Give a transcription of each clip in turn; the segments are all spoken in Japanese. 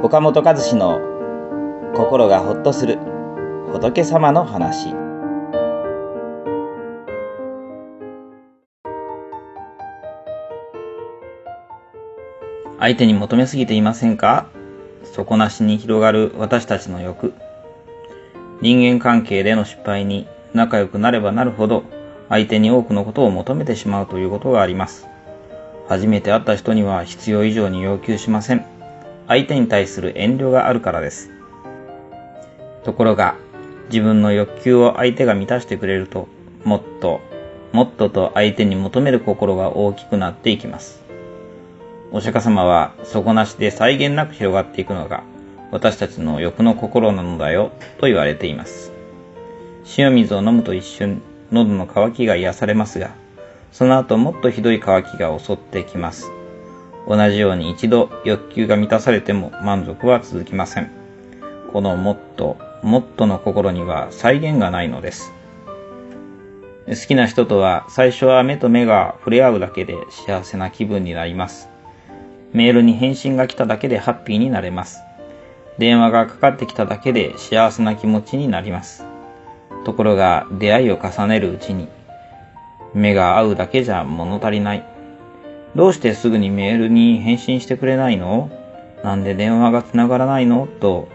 岡本和志の心がほっとする仏様の話。相手に求めすぎていませんか？底なしに広がる私たちの欲。人間関係での失敗に仲良くなればなるほど相手に多くのことを求めてしまうということがあります。初めて会った人には必要以上に要求しません。相手に対する遠慮があるからです。ところが、自分の欲求を相手が満たしてくれると、もっと、もっとと相手に求める心が大きくなっていきます。お釈迦様は底なしで際限なく広がっていくのが私たちの欲の心なのだよと言われています。塩水を飲むと一瞬喉の渇きが癒されますが、その後もっとひどい渇きが襲ってきます。同じように一度欲求が満たされても満足は続きません。このもっと、もっとの心には再現がないのです。好きな人とは最初は目と目が触れ合うだけで幸せな気分になります。メールに返信が来ただけでハッピーになれます。電話がかかってきただけで幸せな気持ちになります。ところが出会いを重ねるうちに目が合うだけじゃ物足りない。どうしてすぐにメールに返信してくれないの？なんで電話が繋がらないの？と、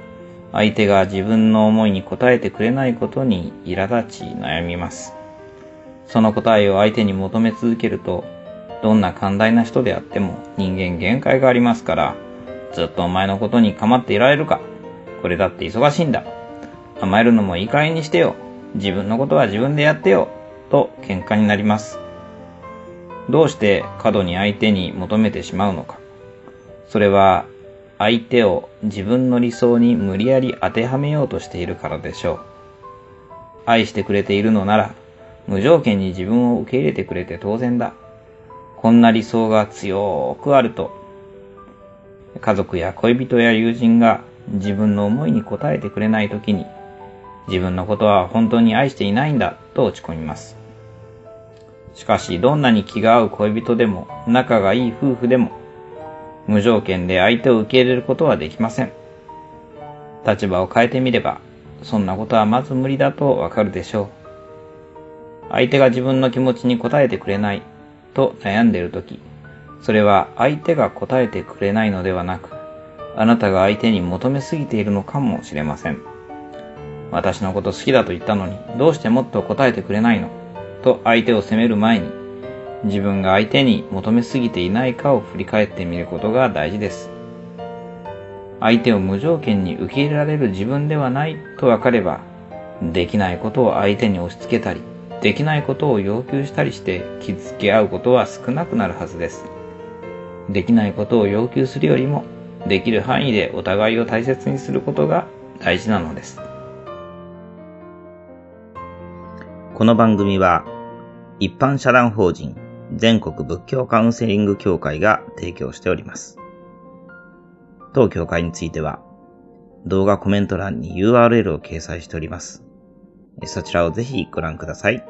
相手が自分の思いに応えてくれないことに苛立ち悩みます。その答えを相手に求め続けると、どんな寛大な人であっても人間限界がありますから、ずっとお前のことに構っていられるか？これだって忙しいんだ。甘えるのもいい加減にしてよ。自分のことは自分でやってよ。と喧嘩になります。どうして過度に相手に求めてしまうのか。それは相手を自分の理想に無理やり当てはめようとしているからでしょう。愛してくれているのなら無条件に自分を受け入れてくれて当然だ。こんな理想が強くあると、家族や恋人や友人が自分の思いに応えてくれないときに、自分のことは本当に愛していないんだと落ち込みます。しかし、どんなに気が合う恋人でも、仲がいい夫婦でも、無条件で相手を受け入れることはできません。立場を変えてみれば、そんなことはまず無理だとわかるでしょう。相手が自分の気持ちに応えてくれないと悩んでいるとき、それは相手が応えてくれないのではなく、あなたが相手に求めすぎているのかもしれません。私のこと好きだと言ったのに、どうしてもっと答えてくれないのと相手を責める前に自分が相手に求めすぎていないかを振り返ってみることが大事です。相手を無条件に受け入れられる自分ではないと分かれば、できないことを相手に押し付けたり、できないことを要求したりして傷つけ合うことは少なくなるはずです。できないことを要求するよりも、できる範囲でお互いを大切にすることが大事なのです。この番組は一般社団法人全国仏教カウンセリング協会が提供しております。当協会については動画コメント欄に URL を掲載しております。そちらをぜひご覧ください。